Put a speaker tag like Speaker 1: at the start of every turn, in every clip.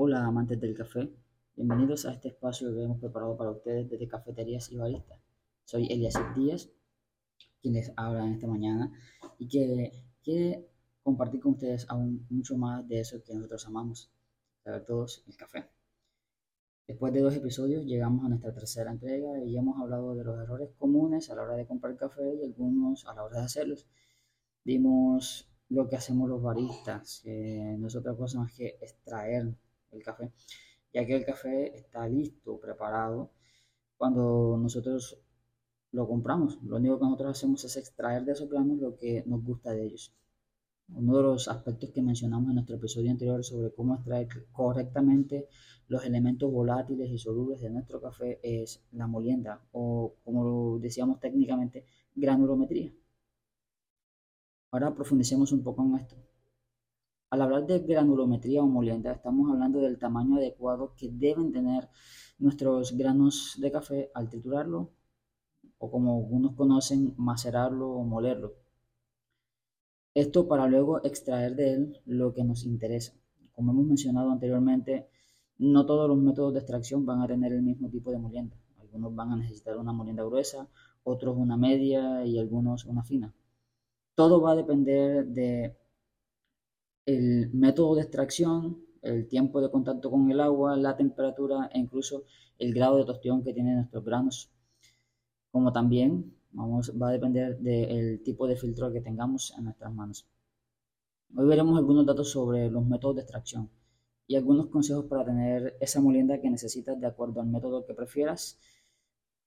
Speaker 1: Hola amantes del café, bienvenidos a este espacio que hemos preparado para ustedes desde Cafeterías y Baristas. Soy Elias Díaz, quien les habla en esta mañana y que quiere compartir con ustedes aún mucho más de eso que nosotros amamos, saber todos el café. Después de dos episodios llegamos a nuestra tercera entrega y hemos hablado de los errores comunes a la hora de comprar café y algunos a la hora de hacerlos. Vimos lo que hacemos los baristas, que no es otra cosa más que extraer el café, ya que el café está listo, preparado, cuando nosotros lo compramos. Lo único que nosotros hacemos es extraer de esos granos lo que nos gusta de ellos. Uno de los aspectos que mencionamos en nuestro episodio anterior sobre cómo extraer correctamente los elementos volátiles y solubles de nuestro café es la molienda o como lo decíamos técnicamente, granulometría. Ahora profundicemos un poco en esto. Al hablar de granulometría o molienda, estamos hablando del tamaño adecuado que deben tener nuestros granos de café al triturarlo, o como algunos conocen, macerarlo o molerlo. Esto para luego extraer de él lo que nos interesa. Como hemos mencionado anteriormente, no todos los métodos de extracción van a tener el mismo tipo de molienda. Algunos van a necesitar una molienda gruesa, otros una media y algunos una fina. Todo va a depender de el método de extracción, el tiempo de contacto con el agua, la temperatura e incluso el grado de tostión que tienen nuestros granos. Como también vamos, va a depender del tipo de filtro que tengamos en nuestras manos. Hoy veremos algunos datos sobre los métodos de extracción y algunos consejos para tener esa molienda que necesitas de acuerdo al método que prefieras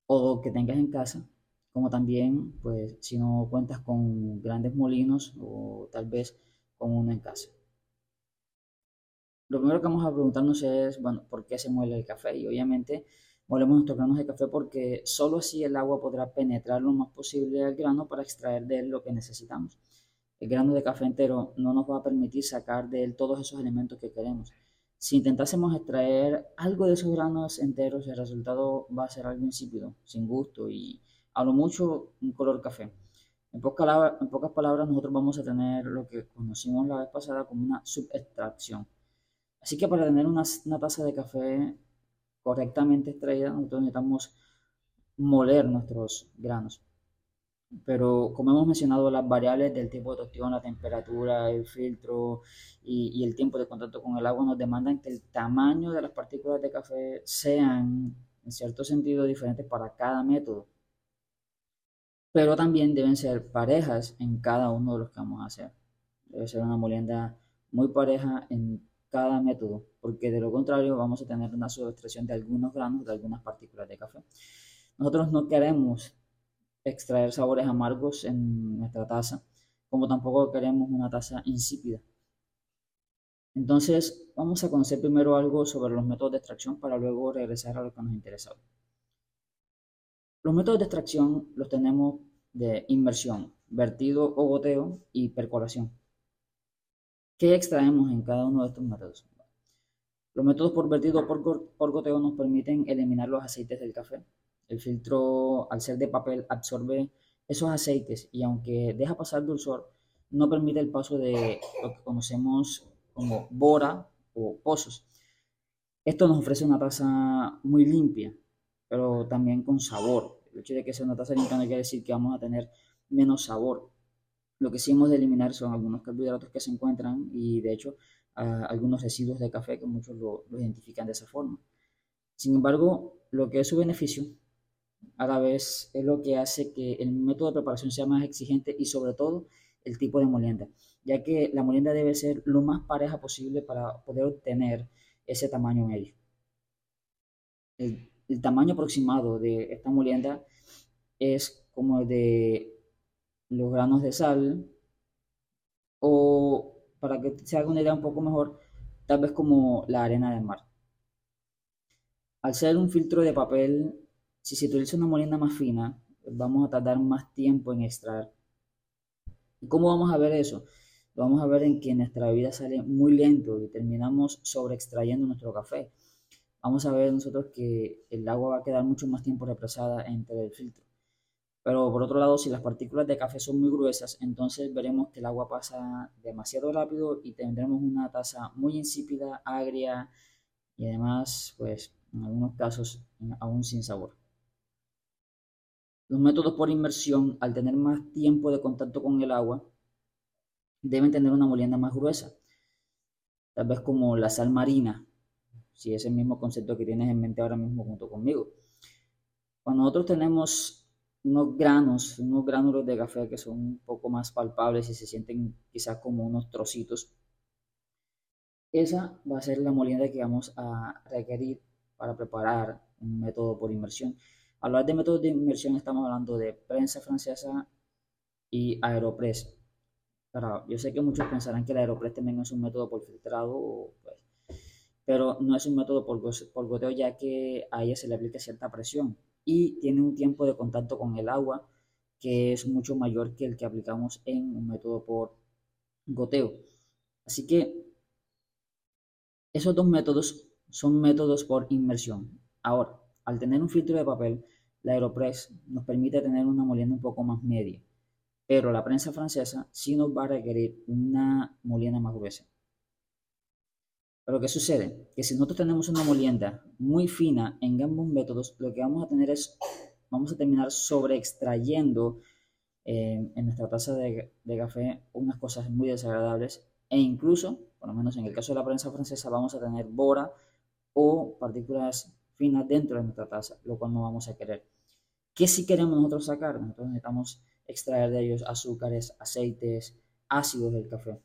Speaker 1: o que tengas en casa, como también pues si no cuentas con grandes molinos o tal vez con uno en casa. Lo primero que vamos a preguntarnos es, bueno, ¿por qué se muele el café? Y obviamente molemos nuestros granos de café porque solo así el agua podrá penetrar lo más posible al grano para extraer de él lo que necesitamos. El grano de café entero no nos va a permitir sacar de él todos esos elementos que queremos. Si intentásemos extraer algo de esos granos enteros, el resultado va a ser algo insípido, sin gusto y a lo mucho un color café. En pocas, palabras, nosotros vamos a tener lo que conocimos la vez pasada como una subextracción. Así que para tener una, taza de café correctamente extraída, nosotros necesitamos moler nuestros granos. Pero como hemos mencionado, las variables del tipo de tostión, la temperatura, el filtro y, y, el tiempo de contacto con el agua nos demandan que el tamaño de las partículas de café sean, en cierto sentido, diferentes para cada método pero también deben ser parejas en cada uno de los que vamos a hacer. Debe ser una molienda muy pareja en cada método, porque de lo contrario vamos a tener una subextracción de algunos granos, de algunas partículas de café. Nosotros no queremos extraer sabores amargos en nuestra taza, como tampoco queremos una taza insípida. Entonces, vamos a conocer primero algo sobre los métodos de extracción para luego regresar a lo que nos interesa. Los métodos de extracción los tenemos de inmersión, vertido o goteo y percolación. ¿Qué extraemos en cada uno de estos métodos? Los métodos por vertido o por, goteo nos permiten eliminar los aceites del café. El filtro, al ser de papel, absorbe esos aceites y aunque deja pasar dulzor, no permite el paso de lo que conocemos como bora o pozos. Esto nos ofrece una taza muy limpia, pero también con sabor. El hecho de que sea una taza limpia no quiere decir que vamos a tener menos sabor. Lo que sí hemos de eliminar son algunos carbohidratos que se encuentran y de hecho algunos residuos de café que muchos lo, identifican de esa forma. Sin embargo, lo que es su beneficio a la vez es lo que hace que el método de preparación sea más exigente y sobre todo el tipo de molienda, ya que la molienda debe ser lo más pareja posible para poder obtener ese tamaño medio. El el tamaño aproximado de esta molienda es como de los granos de sal o para que se haga una idea un poco mejor, tal vez como la arena del mar. Al ser un filtro de papel, si se utiliza una molienda más fina, vamos a tardar más tiempo en extraer. ¿Y cómo vamos a ver eso? Vamos a ver en que nuestra bebida sale muy lento y terminamos sobre extrayendo nuestro café vamos a ver nosotros que el agua va a quedar mucho más tiempo represada entre el filtro. Pero por otro lado, si las partículas de café son muy gruesas, entonces veremos que el agua pasa demasiado rápido y tendremos una taza muy insípida, agria y además, pues en algunos casos aún sin sabor. Los métodos por inmersión, al tener más tiempo de contacto con el agua, deben tener una molienda más gruesa, tal vez como la sal marina, si es el mismo concepto que tienes en mente ahora mismo junto conmigo. Cuando nosotros tenemos unos granos, unos gránulos de café que son un poco más palpables y se sienten quizás como unos trocitos, esa va a ser la molienda que vamos a requerir para preparar un método por inmersión. Al hablar de métodos de inmersión estamos hablando de prensa francesa y aeropress. Claro, yo sé que muchos pensarán que el aeropress también es un método por filtrado, pues, pero no es un método por, goteo ya que a ella se le aplica cierta presión y tiene un tiempo de contacto con el agua que es mucho mayor que el que aplicamos en un método por goteo. Así que esos dos métodos son métodos por inmersión. Ahora, al tener un filtro de papel, la Aeropress nos permite tener una molienda un poco más media, pero la prensa francesa sí nos va a requerir una molienda más gruesa. Pero ¿qué sucede? Que si nosotros tenemos una molienda muy fina en ambos métodos, lo que vamos a tener es, vamos a terminar sobre extrayendo eh, en nuestra taza de, de café unas cosas muy desagradables e incluso, por lo menos en el caso de la prensa francesa, vamos a tener bora o partículas finas dentro de nuestra taza, lo cual no vamos a querer. ¿Qué si queremos nosotros sacar? Nosotros necesitamos extraer de ellos azúcares, aceites, ácidos del café.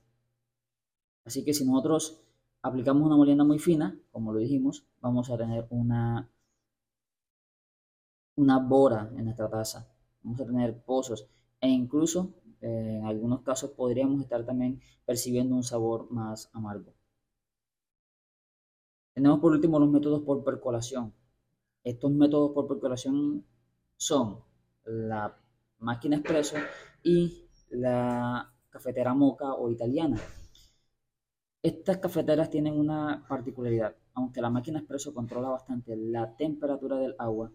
Speaker 1: Así que si nosotros aplicamos una molienda muy fina, como lo dijimos, vamos a tener una, una bora en nuestra taza. Vamos a tener pozos e incluso eh, en algunos casos podríamos estar también percibiendo un sabor más amargo. Tenemos por último los métodos por percolación. Estos métodos por percolación son la máquina expreso y la cafetera moca o italiana. Estas cafeteras tienen una particularidad. Aunque la máquina expreso controla bastante la temperatura del agua,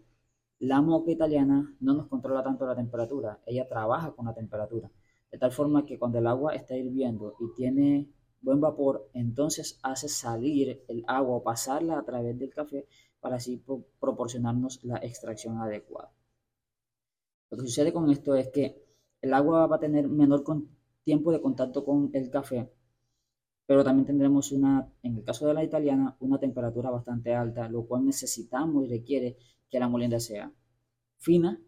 Speaker 1: la moca italiana no nos controla tanto la temperatura, ella trabaja con la temperatura, de tal forma que cuando el agua está hirviendo y tiene buen vapor, entonces hace salir el agua o pasarla a través del café para así proporcionarnos la extracción adecuada. Lo que sucede con esto es que el agua va a tener menor tiempo de contacto con el café, pero también tendremos una, en el caso de la italiana, una temperatura bastante alta, lo cual necesitamos y requiere que la molienda sea fina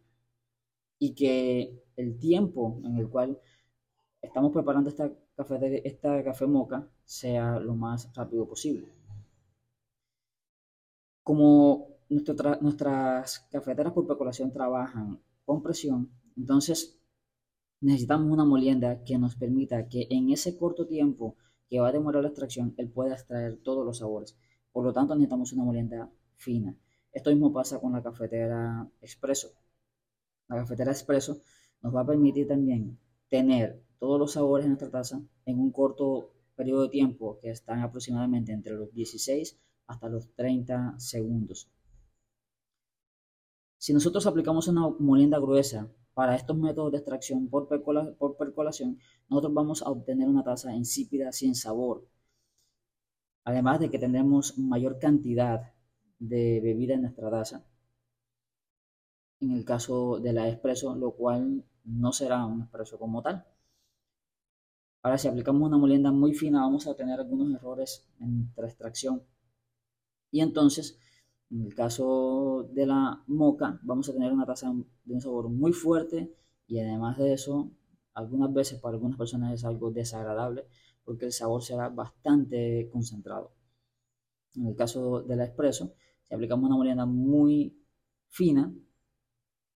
Speaker 1: y que el tiempo en el cual estamos preparando esta café, esta café moca sea lo más rápido posible. Como nuestras cafeteras por percolación trabajan con presión, entonces necesitamos una molienda que nos permita que en ese corto tiempo que va a demorar la extracción, él pueda extraer todos los sabores. Por lo tanto, necesitamos una molienda fina. Esto mismo pasa con la cafetera expreso. La cafetera expreso nos va a permitir también tener todos los sabores en nuestra taza en un corto periodo de tiempo que están aproximadamente entre los 16 hasta los 30 segundos. Si nosotros aplicamos una molienda gruesa para estos métodos de extracción por, percolación, nosotros vamos a obtener una taza insípida sin sabor. Además de que tendremos mayor cantidad de bebida en nuestra taza. En el caso de la expreso, lo cual no será un expreso como tal. Ahora, si aplicamos una molienda muy fina, vamos a tener algunos errores en la extracción. Y entonces, en el caso de la moca, vamos a tener una taza de un sabor muy fuerte y además de eso, algunas veces para algunas personas es algo desagradable porque el sabor será bastante concentrado. En el caso de la expreso, si aplicamos una molienda muy fina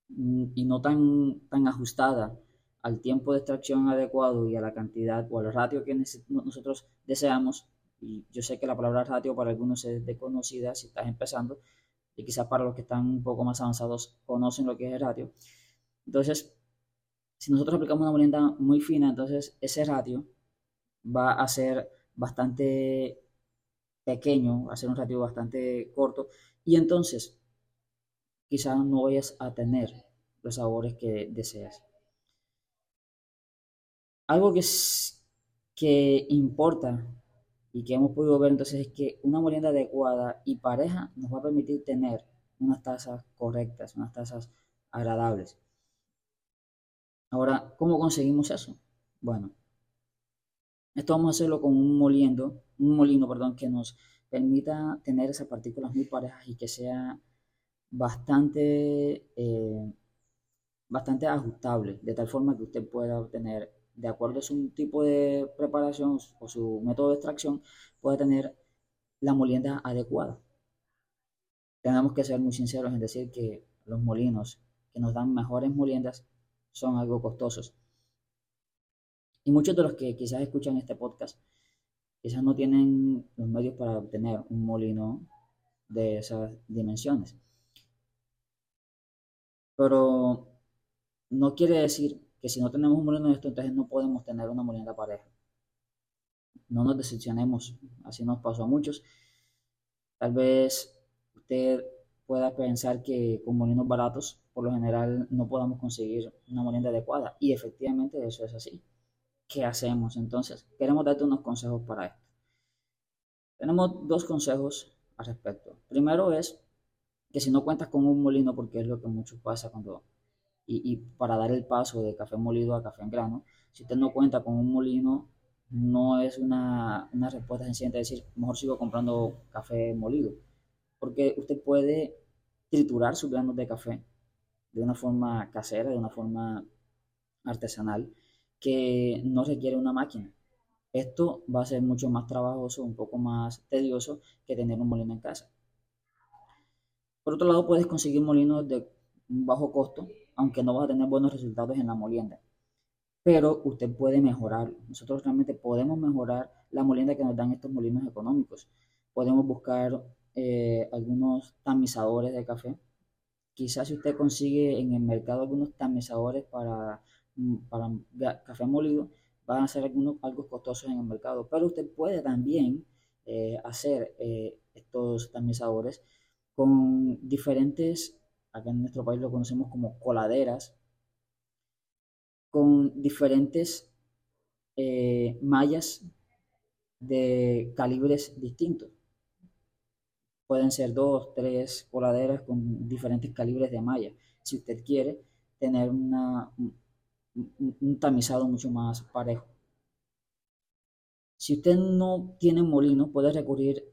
Speaker 1: mm, y no tan, tan ajustada al tiempo de extracción adecuado y a la cantidad o al ratio que nosotros deseamos, y yo sé que la palabra ratio para algunos es desconocida si estás empezando, y quizás para los que están un poco más avanzados conocen lo que es el ratio. Entonces, si nosotros aplicamos una molienda muy fina, entonces ese ratio va a ser bastante pequeño, va a ser un ratio bastante corto, y entonces quizás no vayas a tener los sabores que deseas. Algo que, que importa y que hemos podido ver entonces es que una molienda adecuada y pareja nos va a permitir tener unas tazas correctas, unas tazas agradables. Ahora, ¿cómo conseguimos eso? Bueno, esto vamos a hacerlo con un moliendo, un molino, perdón, que nos permita tener esas partículas muy parejas y que sea bastante, eh, bastante ajustable, de tal forma que usted pueda obtener, de acuerdo a su tipo de preparación o su método de extracción, pueda tener la molienda adecuada. Tenemos que ser muy sinceros en decir que los molinos que nos dan mejores moliendas son algo costosos. Y muchos de los que quizás escuchan este podcast, quizás no tienen los medios para obtener un molino de esas dimensiones. Pero no quiere decir que si no tenemos un molino de esto, entonces no podemos tener una molienda pareja. No nos decepcionemos, así nos pasó a muchos. Tal vez usted pueda pensar que con molinos baratos, por lo general, no podamos conseguir una molienda adecuada. Y efectivamente eso es así. ¿Qué hacemos entonces? Queremos darte unos consejos para esto. Tenemos dos consejos al respecto. Primero es que si no cuentas con un molino, porque es lo que mucho pasa cuando, y, para dar el paso de café molido a café en grano, si usted no cuenta con un molino, no es una, una respuesta sencilla de decir, mejor sigo comprando café molido, porque usted puede triturar sus granos de café de una forma casera, de una forma artesanal, que no requiere una máquina. Esto va a ser mucho más trabajoso, un poco más tedioso que tener un molino en casa. Por otro lado, puedes conseguir molinos de bajo costo, aunque no vas a tener buenos resultados en la molienda. Pero usted puede mejorar. Nosotros realmente podemos mejorar la molienda que nos dan estos molinos económicos. Podemos buscar eh, algunos tamizadores de café. Quizás si usted consigue en el mercado algunos tamizadores para, mm, para café molido, van a ser algunos algo costosos en el mercado. Pero usted puede también eh, hacer eh, estos tamizadores con diferentes, acá en nuestro país lo conocemos como coladeras, con diferentes eh, mallas de calibres distintos. Pueden ser dos, tres coladeras con diferentes calibres de malla. Si usted quiere tener un tamizado mucho más parejo. Si usted no tiene molino, puede recurrir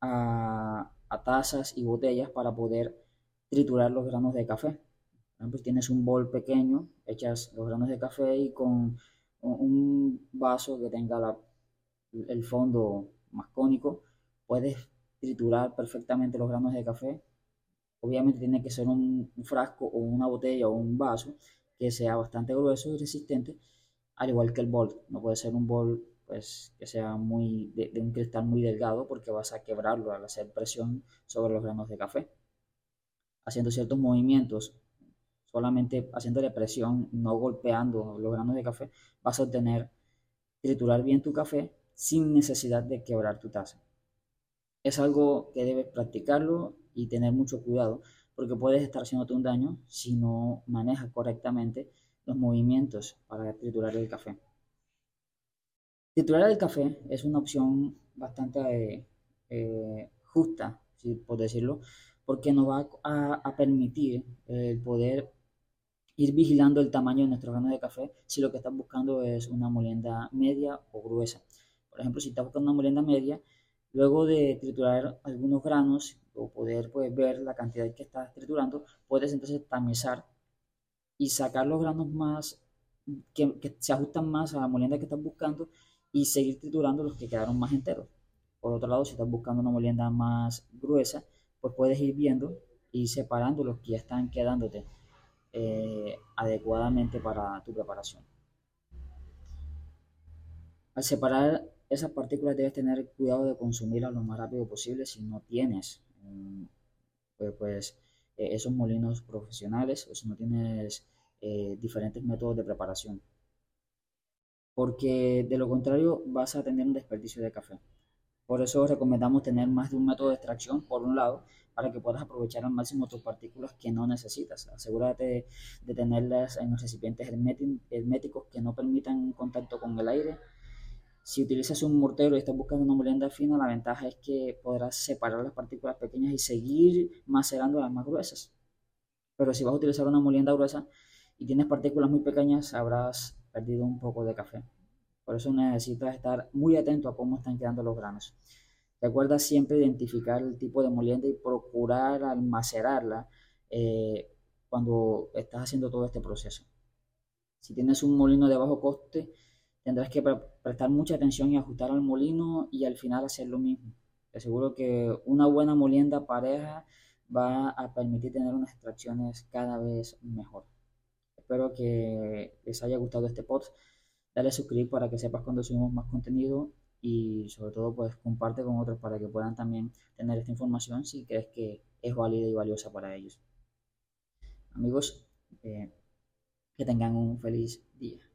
Speaker 1: a, a tazas y botellas para poder triturar los granos de café. Por ejemplo, tienes un bol pequeño, echas los granos de café y con un vaso que tenga el fondo más cónico, puedes triturar perfectamente los granos de café. Obviamente tiene que ser un, frasco o una botella o un vaso que sea bastante grueso y resistente, al igual que el bol. No puede ser un bol pues que sea muy de, un cristal muy delgado porque vas a quebrarlo al hacer presión sobre los granos de café. Haciendo ciertos movimientos, solamente haciéndole presión, no golpeando los granos de café, vas a obtener triturar bien tu café sin necesidad de quebrar tu taza. Es algo que debes practicarlo y tener mucho cuidado porque puedes estar haciéndote un daño si no manejas correctamente los movimientos para triturar el café. Triturar el café es una opción bastante eh, justa, por decirlo, porque nos va a, permitir el poder ir vigilando el tamaño de nuestro grano de café si lo que estás buscando es una molienda media o gruesa. Por ejemplo, si estás buscando una molienda media, luego de triturar algunos granos o poder pues, ver la cantidad que estás triturando, puedes entonces tamizar y sacar los granos más que, que se ajustan más a la molienda que estás buscando y seguir triturando los que quedaron más enteros. Por otro lado, si estás buscando una molienda más gruesa, pues puedes ir viendo y separando los que ya están quedándote eh, adecuadamente para tu preparación. Al separar esas partículas debes tener cuidado de consumirlas lo más rápido posible si no tienes mm, pues, pues eh, esos molinos profesionales o si no tienes eh, diferentes métodos de preparación porque de lo contrario vas a tener un desperdicio de café. Por eso recomendamos tener más de un método de extracción, por un lado, para que puedas aprovechar al máximo tus partículas que no necesitas. Asegúrate de, tenerlas en los recipientes herméticos que no permitan contacto con el aire. Si utilizas un mortero y estás buscando una molienda fina, la ventaja es que podrás separar las partículas pequeñas y seguir macerando las más gruesas. Pero si vas a utilizar una molienda gruesa y tienes partículas muy pequeñas, habrás perdido un poco de café. Por eso necesitas estar muy atento a cómo están quedando los granos. Recuerda siempre identificar el tipo de molienda y procurar almacenarla eh, cuando estás haciendo todo este proceso. Si tienes un molino de bajo coste, tendrás que prestar mucha atención y ajustar al molino y al final hacer lo mismo. Te aseguro que una buena molienda pareja va a permitir tener unas extracciones cada vez mejor. Espero que les haya gustado este post. Dale a suscribir para que sepas cuando subimos más contenido y sobre todo pues comparte con otros para que puedan también tener esta información si crees que es válida y valiosa para ellos. Amigos, eh, que tengan un feliz día.